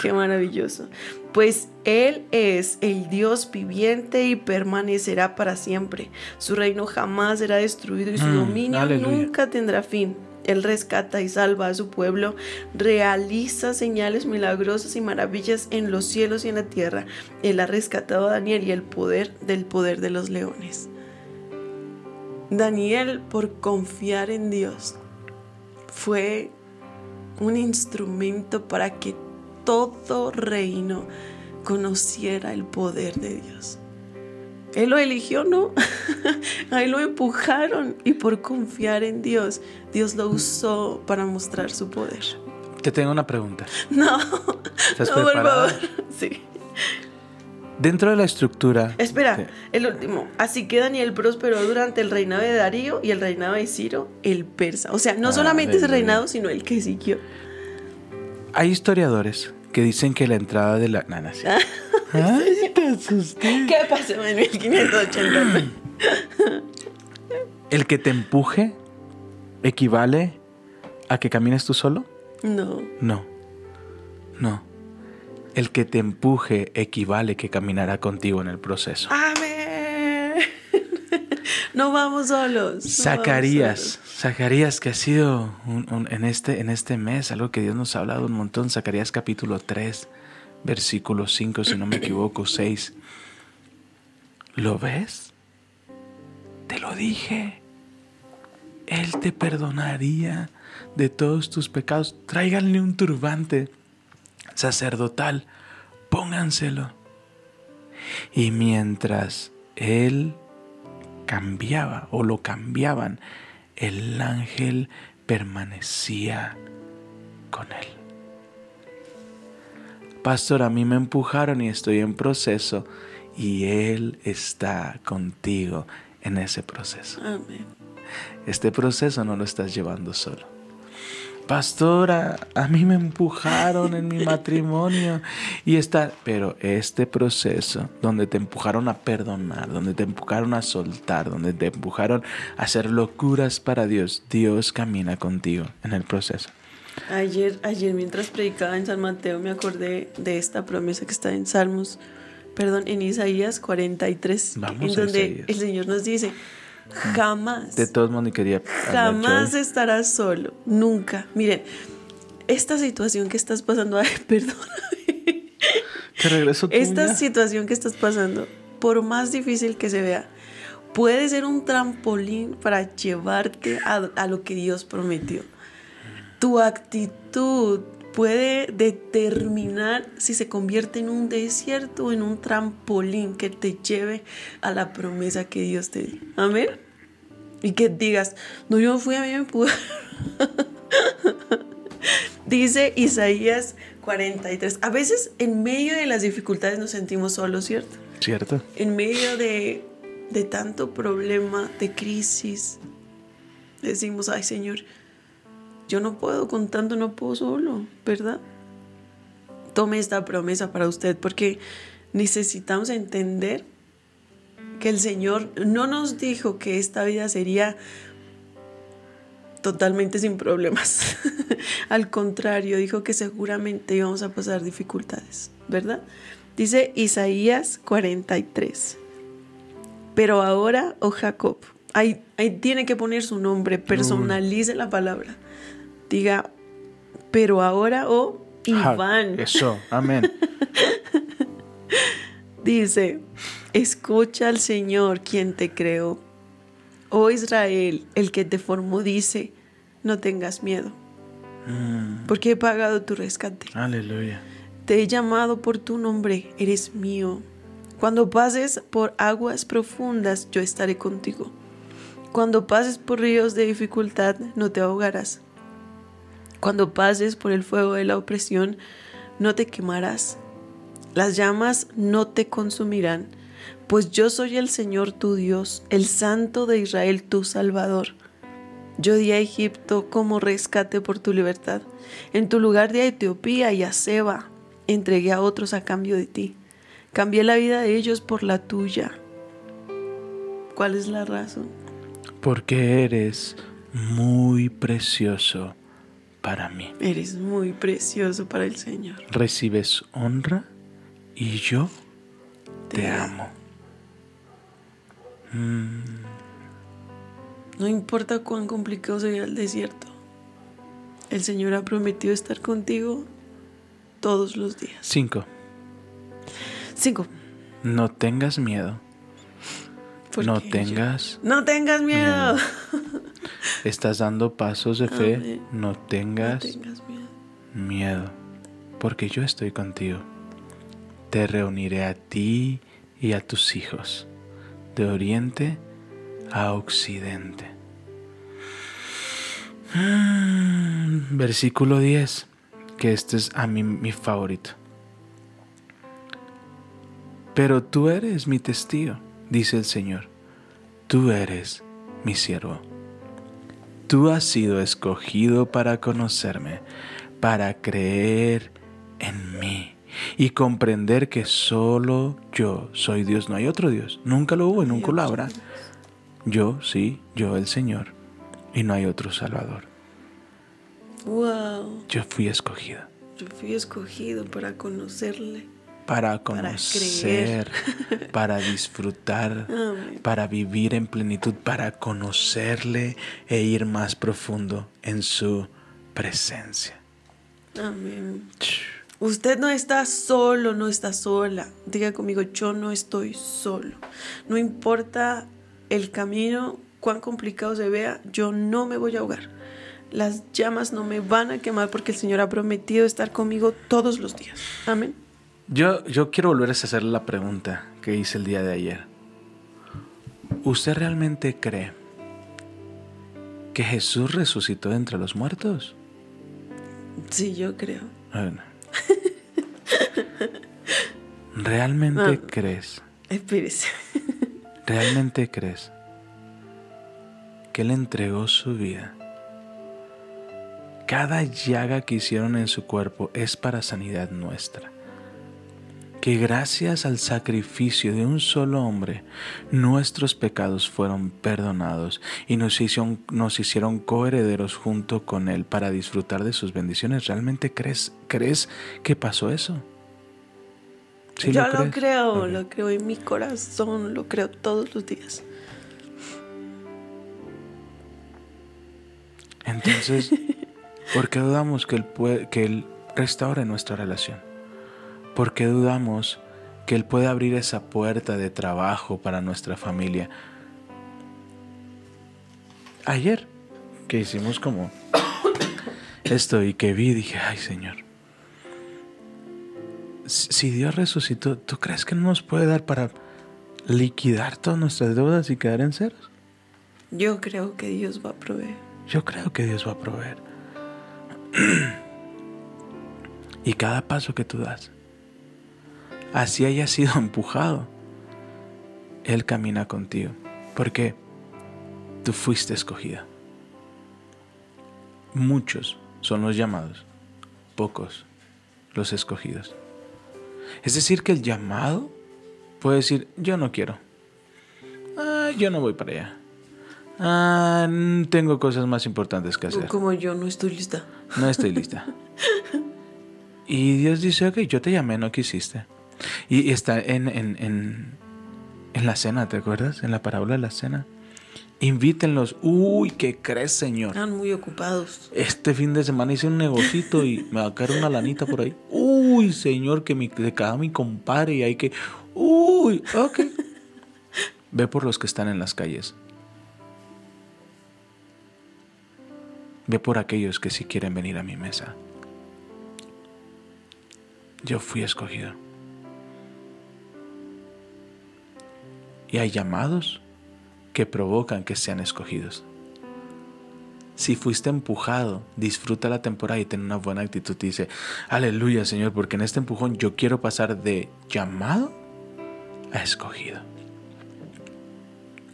Qué maravilloso. Pues Él es el Dios viviente y permanecerá para siempre. Su reino jamás será destruido y su Mm, dominio aleluya. nunca tendrá fin. Él rescata y salva a su pueblo, realiza señales milagrosas y maravillas en los cielos y en la tierra. Él ha rescatado a Daniel y el poder del poder de los leones. Daniel, por confiar en Dios, fue un instrumento para que todo reino conociera el poder de Dios. Él lo eligió, ¿no? A él lo empujaron y por confiar en Dios, Dios lo usó para mostrar su poder. Te tengo una pregunta. No, ¿Estás no, por preparada? favor. Sí. Dentro de la estructura. Espera, Sí. el último. Así que Daniel prosperó durante el reinado de Darío y el reinado de Ciro, el persa. O sea, no Ah, solamente ese reinado, sino el que siguió. Hay historiadores que dicen que la entrada de la. Nana, sí. Ay, te asusté. ¿Qué pasó en 1580? El que te empuje equivale a que camines tú solo. No. No. No. El que te empuje equivale que caminará contigo en el proceso. Amén. No vamos solos. no vamos Zacarías, solos. Zacarías que ha sido un- un- en, este, en este mes algo que Dios nos ha hablado un montón. Zacarías capítulo 3, versículo 5, si no me equivoco, 6. ¿Lo ves? lo dije. Él te perdonaría de todos tus pecados. Tráiganle un turbante sacerdotal, pónganselo. Y mientras él cambiaba o lo cambiaban, el ángel permanecía con él. Pastor, a mí me empujaron y estoy en proceso y Él está contigo en ese proceso. Amén. Este proceso no lo estás llevando solo. Pastora, a mí me empujaron en mi matrimonio y está, pero este proceso donde te empujaron a perdonar, donde te empujaron a soltar, donde te empujaron a hacer locuras para Dios, Dios camina contigo en el proceso. Ayer, ayer mientras predicaba en San Mateo me acordé de esta promesa que está en Salmos, perdón, en Isaías 43, Vamos en donde Isaías. el Señor nos dice, jamás, De todos modos, ni quería jamás estarás solo, nunca. Miren, esta situación que estás pasando, ay, perdón, Que regreso tuya. esta situación que estás pasando, por más difícil que se vea, puede ser un trampolín para llevarte a, a lo que Dios prometió. Tu actitud puede determinar si se convierte en un desierto o en un trampolín que te lleve a la promesa que Dios te dio. Amén. Y que digas, no, yo fui a mí me empujaron". Dice Isaías 43. A veces en medio de las dificultades nos sentimos solos, ¿cierto? ¿Cierto? En medio de, de tanto problema, de crisis, decimos, ay Señor, yo no puedo con tanto, no puedo solo, ¿verdad? Tome esta promesa para usted porque necesitamos entender que el Señor no nos dijo que esta vida sería totalmente sin problemas. Al contrario, dijo que seguramente íbamos a pasar dificultades, ¿verdad? Dice Isaías 43. Pero ahora, oh Jacob, ahí, ahí tiene que poner su nombre, personalice la palabra. Diga, pero ahora, oh Iván. Eso, amén. Dice, escucha al Señor quien te creó. Oh Israel, el que te formó, dice, no tengas miedo, Mm, porque he pagado tu rescate. aleluya. Te he llamado por tu nombre, eres mío. Cuando pases por aguas profundas, yo estaré contigo. Cuando pases por ríos de dificultad, no te ahogarás. Cuando pases por el fuego de la opresión, no te quemarás. Las llamas no te consumirán, pues yo soy el Señor tu Dios, el Santo de Israel tu Salvador. Yo di a Egipto como rescate por tu libertad. En tu lugar de Etiopía y a Seba entregué a otros a cambio de ti. Cambié la vida de ellos por la tuya. ¿Cuál es la razón? Porque eres muy precioso para mí. Eres muy precioso para el Señor. Recibes honra y yo te, Te amo. Mm, No importa cuán complicado sea el desierto. El Señor ha prometido estar contigo todos los días. Cinco. Cinco. No tengas miedo. ¿Por No tengas. No tengas miedo. Estás dando pasos de fe. Amén. No No tengas tengas miedo. miedo. Porque yo estoy contigo. Te reuniré a ti y a tus hijos. De oriente a occidente. Mm, Versículo 10. Que este es a mí mi favorito. Pero tú eres mi testigo, dice el Señor. Tú eres mi siervo. Tú has sido escogido para conocerme, para creer en mí y comprender que solo yo soy Dios. No hay otro Dios. Nunca lo hubo y nunca lo habrá. Yo, sí, yo el Señor. Y no hay otro Salvador. Wow. Yo fui escogido Yo fui escogido para conocerle. Para Para conocer, para disfrutar, Amén. para vivir en plenitud, para conocerle e ir más profundo en su presencia. Amén. Usted no está solo, no está sola. Diga conmigo, yo no estoy solo. No importa el camino, cuán complicado se vea, yo no me voy a ahogar. Las llamas no me van a quemar porque el Señor ha prometido estar conmigo todos los días. Amén. Yo, yo quiero volver a hacer la pregunta que hice el día de ayer. ¿Usted realmente cree que Jesús resucitó de entre los muertos? Sí, yo creo. Bueno. ¿Realmente Ah. crees? Espérese. ¿Realmente crees que Él entregó su vida? Cada llaga que hicieron en su cuerpo es para sanidad nuestra. Que gracias al sacrificio de un solo hombre, nuestros pecados fueron perdonados y nos hicieron, nos hicieron coherederos junto con Él para disfrutar de sus bendiciones. ¿Realmente crees, crees que pasó eso? ¿Sí yo lo, creo, lo creo en mi corazón, lo creo todos los días. Entonces, ¿por qué dudamos que Él, puede, que él restaure nuestra relación? ¿Por qué dudamos que Él puede abrir esa puerta de trabajo para nuestra familia? Ayer, que hicimos como esto y que vi, dije, ay Señor, si si Dios resucitó, ¿tú crees que no nos puede dar para liquidar todas nuestras deudas y quedar en ceros? Yo creo que Dios va a proveer. Yo creo que Dios va a proveer. y cada paso que tú das, así haya sido empujado, Él camina contigo. Porque tú fuiste escogida. Muchos son los llamados, pocos los escogidos. Es decir, que el llamado puede decir, yo no quiero. Ah, yo no voy para allá. Ah, tengo cosas más importantes que hacer. Como yo no estoy lista. No estoy lista. Y Dios dice, ok, yo te llamé, no quisiste. Y está en, en, en, en la cena, ¿te acuerdas? En la parábola de la cena. Invítenlos. Uy, ¿qué crees, Señor? Están muy ocupados. Este fin de semana hice un negocito y me va a caer una lanita por ahí. Uy, Señor, que mi, de cada mi compadre y hay que... Uy, ok. Ve por los que están en las calles. Ve por aquellos que sí quieren venir a mi mesa. Yo fui escogido. Y hay llamados que provocan que sean escogidos. Si fuiste empujado, disfruta la temporada y ten una buena actitud. Y dice, aleluya Señor, porque en este empujón yo quiero pasar de llamado a escogido.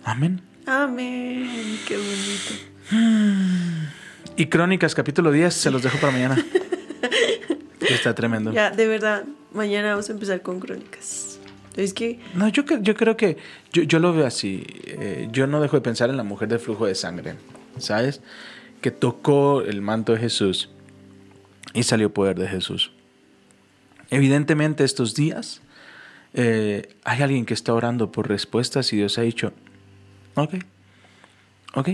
Amén. Amén. Qué bonito. Y Crónicas capítulo 10, se los dejo para mañana. Está tremendo. Ya, de verdad, mañana vamos a empezar con crónicas. Es que No, yo, yo creo que yo, yo lo veo así. Eh, yo no dejo de pensar en la mujer del flujo de sangre, ¿sabes? Que tocó el manto de Jesús y salió poder de Jesús. Evidentemente estos días eh, hay alguien que está orando por respuestas y Dios ha dicho, ok, ok,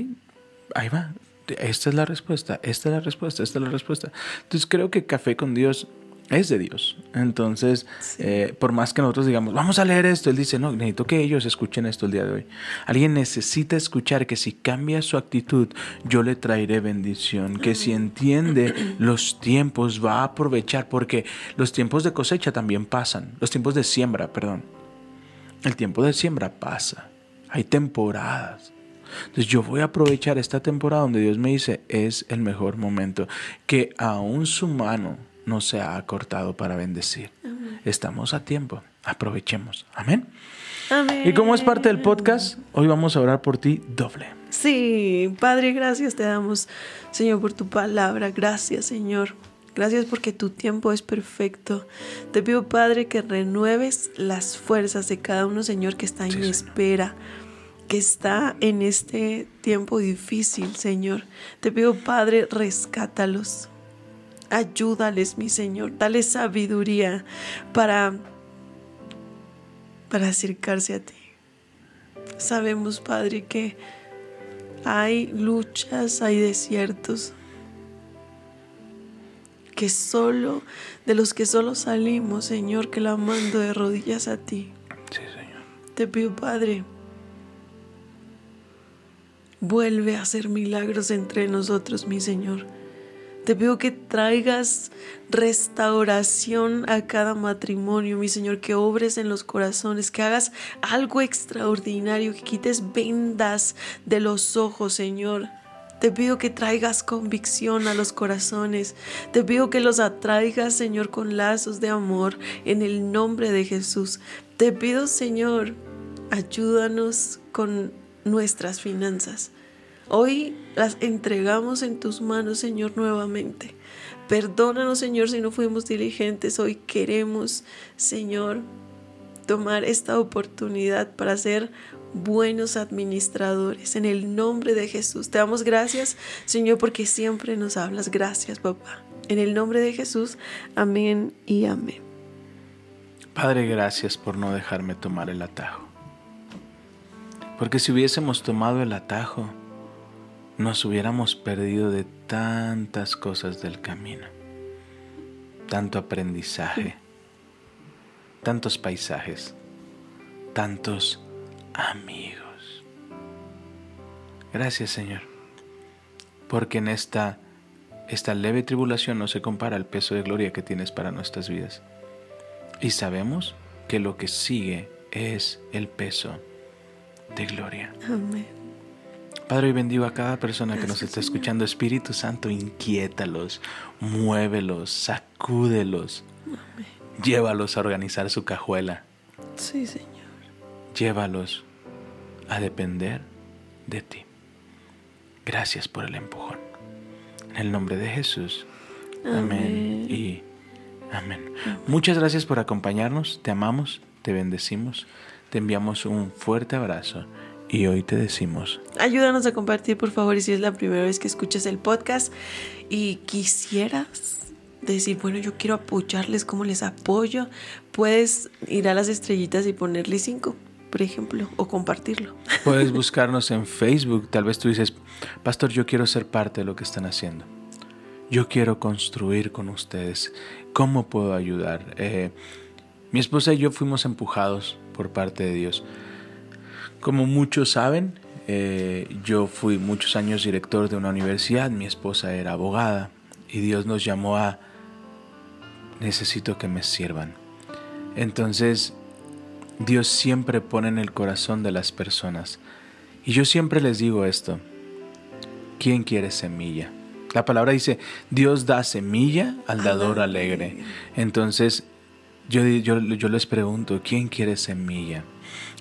ahí va. Esta es la respuesta, esta es la respuesta, esta es la respuesta. Entonces creo que Café con Dios es de Dios. Entonces, eh, por más que nosotros digamos, vamos a leer esto, Él dice, no, necesito que ellos escuchen esto el día de hoy. Alguien necesita escuchar que si cambia su actitud, yo le traeré bendición. Que si entiende los tiempos, va a aprovechar, porque los tiempos de cosecha también pasan. Los tiempos de siembra, perdón. El tiempo de siembra pasa. Hay temporadas. Entonces yo voy a aprovechar esta temporada donde Dios me dice es el mejor momento, que aún su mano no se ha acortado para bendecir. Estamos a tiempo, aprovechemos. Amén. Amén. Y como es parte del podcast, hoy vamos a orar por ti doble. Sí, Padre, gracias te damos, Señor, por tu palabra. Gracias, Señor. Gracias porque tu tiempo es perfecto. Te pido, Padre, que renueves las fuerzas de cada uno, Señor, que está en Sí, espera, que está en este tiempo difícil, Señor. Te pido, Padre, rescátalos. Ayúdales, mi Señor. Dale sabiduría para, para acercarse a ti. Sabemos, Padre, que hay luchas, hay desiertos, que solo, de los que solo salimos, Señor, clamando de rodillas a ti. Sí, Señor. Te pido, Padre, Vuelve a hacer milagros entre nosotros, mi Señor. Te pido que traigas restauración a cada matrimonio, mi Señor, que obres en los corazones, que hagas algo extraordinario, que quites vendas de los ojos, Señor. Te pido que traigas convicción a los corazones. Te pido que los atraigas, Señor, con lazos de amor en el nombre de Jesús. Te pido, Señor, ayúdanos con nuestras finanzas. Hoy las entregamos en tus manos, Señor, nuevamente. Perdónanos, Señor, si no fuimos diligentes. Hoy queremos, Señor, tomar esta oportunidad para ser buenos administradores. En el nombre de Jesús. Te damos gracias, Señor, porque siempre nos hablas. Gracias, papá. En el nombre de Jesús. Amén y amén. Padre, gracias por no dejarme tomar el atajo. Porque si hubiésemos tomado el atajo, nos hubiéramos perdido de tantas cosas del camino, tanto aprendizaje, tantos paisajes, tantos amigos. Gracias Señor, porque en esta, esta leve tribulación no se compara al peso de gloria que tienes para nuestras vidas. Y sabemos que lo que sigue es el peso de gloria. Amén. Padre, hoy bendigo a cada persona que nos está escuchando. Espíritu Santo, inquiétalos, muévelos, sacúdelos. Llévalos a organizar su cajuela. Sí, Señor. Llévalos a depender de ti. Gracias por el empujón. En el nombre de Jesús. Amén. Amén. Y amén. Muchas gracias por acompañarnos. Te amamos, te bendecimos, te enviamos un fuerte abrazo y hoy te decimos, Ayúdanos a compartir, por favor, y si es la primera vez que escuchas el podcast y quisieras decir, bueno, yo quiero apoyarles, ¿cómo les apoyo? Puedes ir a las estrellitas y ponerle cinco, por ejemplo, o compartirlo. puedes buscarnos en Facebook. Tal vez tú dices, Pastor, yo quiero ser parte de lo que están haciendo. Yo quiero construir con ustedes. ¿Cómo puedo ayudar? Eh, mi esposa y yo fuimos empujados por parte de Dios. Como muchos saben, eh, yo fui muchos años director de una universidad, mi esposa era abogada y Dios nos llamó a necesito que me sirvan. Entonces, Dios siempre pone en el corazón de las personas. Y yo siempre les digo esto, ¿quién quiere semilla? La palabra dice, Dios da semilla al dador alegre. Entonces, yo, yo, yo les pregunto, ¿quién quiere semilla?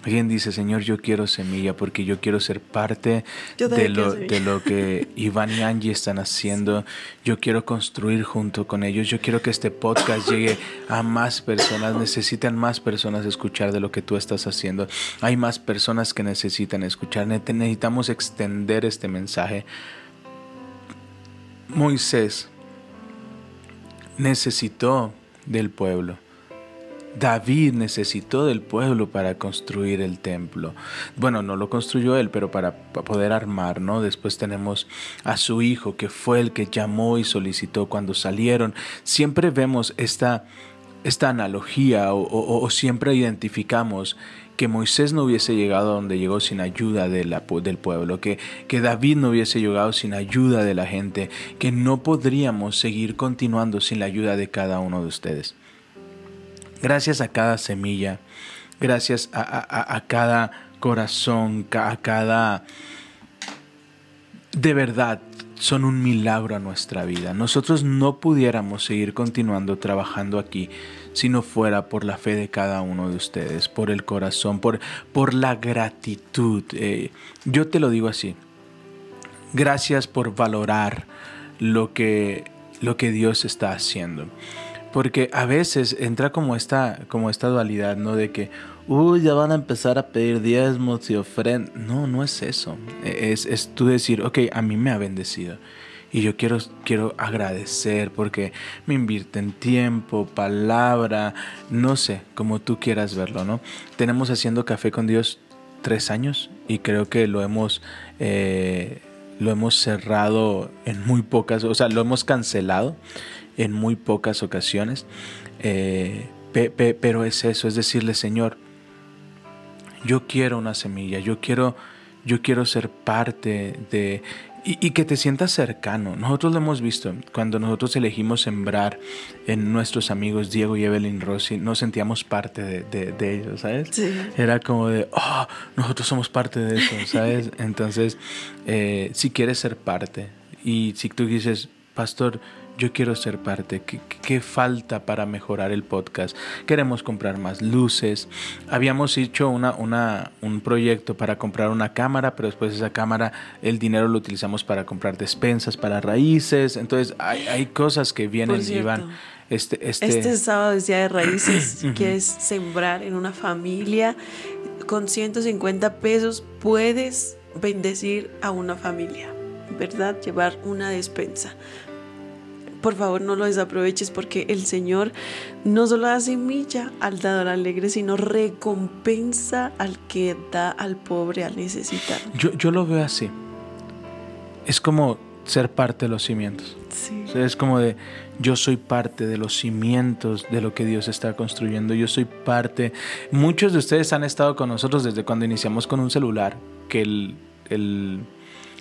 Alguien dice, Señor, yo quiero semilla porque yo quiero ser parte de lo, de lo que Iván y Angie están haciendo. Yo quiero construir junto con ellos. Yo quiero que este podcast llegue a más personas. Necesitan más personas escuchar de lo que tú estás haciendo. Hay más personas que necesitan escuchar. Ne- Necesitamos extender este mensaje. Moisés necesitó del pueblo. David necesitó del pueblo para construir el templo. Bueno, no lo construyó él, pero para, poder armar, ¿no? Después tenemos a su hijo, que fue el que llamó y solicitó cuando salieron. Siempre vemos esta, esta analogía o, o- siempre identificamos que Moisés no hubiese llegado a donde llegó sin ayuda del pueblo, que, que David no hubiese llegado sin ayuda de la gente, que no podríamos seguir continuando sin la ayuda de cada uno de ustedes. Gracias a cada semilla, gracias a, a- a- cada corazón, a cada... De verdad, son un milagro a nuestra vida. Nosotros no pudiéramos seguir continuando trabajando aquí si no fuera por la fe de cada uno de ustedes, por el corazón, por, por la gratitud. Eh, yo te lo digo así. Gracias por valorar lo que, lo que Dios está haciendo. Porque a veces entra como esta, como esta dualidad, ¿no? De que, uy, ya van a empezar a pedir diezmos y ofrendas. No, no es eso. Es, es tú decir, ok, a mí me ha bendecido. Y yo quiero, quiero agradecer porque me invierten tiempo, palabra, no sé, como tú quieras verlo, ¿no? Tenemos haciendo café con Dios tres años y creo que lo hemos, eh, lo hemos cerrado en muy pocas, o sea, lo hemos cancelado en muy pocas ocasiones. Eh, pe- pe- pero es eso, es decirle, Señor, yo quiero una semilla, yo quiero, yo quiero ser parte de... Y, y que te sientas cercano. Nosotros lo hemos visto. Cuando nosotros elegimos sembrar en nuestros amigos Diego y Evelyn Rossi, nos sentíamos parte de, de- de ellos, ¿sabes? Sí. Era como de, oh, nosotros somos parte de eso, ¿sabes? Entonces, eh, si quieres ser parte y si tú dices, pastor, yo quiero ser parte, ¿qué, qué- falta para mejorar el podcast? Queremos comprar más luces. Habíamos hecho una, una, un proyecto para comprar una cámara, pero después esa cámara, el dinero lo utilizamos para comprar despensas, para raíces. Entonces, hay, hay cosas que vienen y van. Este, este, Este sábado es Día de Raíces. quieres sembrar en una familia con 150 pesos, puedes bendecir a una familia, ¿verdad? Llevar una despensa. Por favor, no lo desaproveches porque el Señor no solo da semilla al dador alegre, sino recompensa al que da al pobre, al necesitado. Yo, yo lo veo así. Es como ser parte de los cimientos. Sí. O sea, es como de, yo soy parte de los cimientos de lo que Dios está construyendo. Yo soy parte. Muchos de ustedes han estado con nosotros desde cuando iniciamos con un celular, que el, el,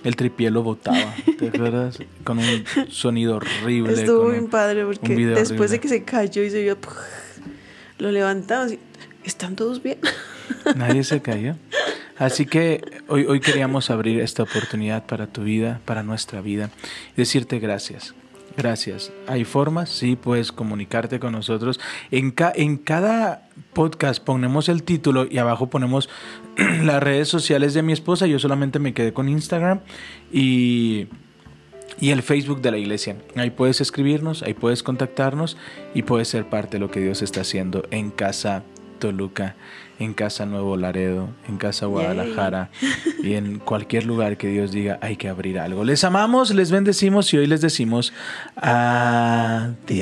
el tripié lo botaba. ¿Te acuerdas? Con un sonido horrible. Estuvo un- padre porque después de que se cayó y se vio, lo levantamos y ¿están todos bien? Nadie se cayó. Así que hoy, hoy queríamos abrir esta oportunidad para tu vida, para nuestra vida, y decirte gracias. Gracias. Hay formas, sí, puedes comunicarte con nosotros. En, ca- en cada podcast ponemos el título y abajo ponemos las redes sociales de mi esposa. Yo solamente me quedé con Instagram y, y el Facebook de la iglesia. Ahí puedes escribirnos, ahí puedes contactarnos y puedes ser parte de lo que Dios está haciendo en casa Toluca, en casa Nuevo Laredo, en casa Guadalajara y en cualquier lugar que Dios diga hay que abrir algo. Les amamos, les bendecimos y hoy les decimos adiós.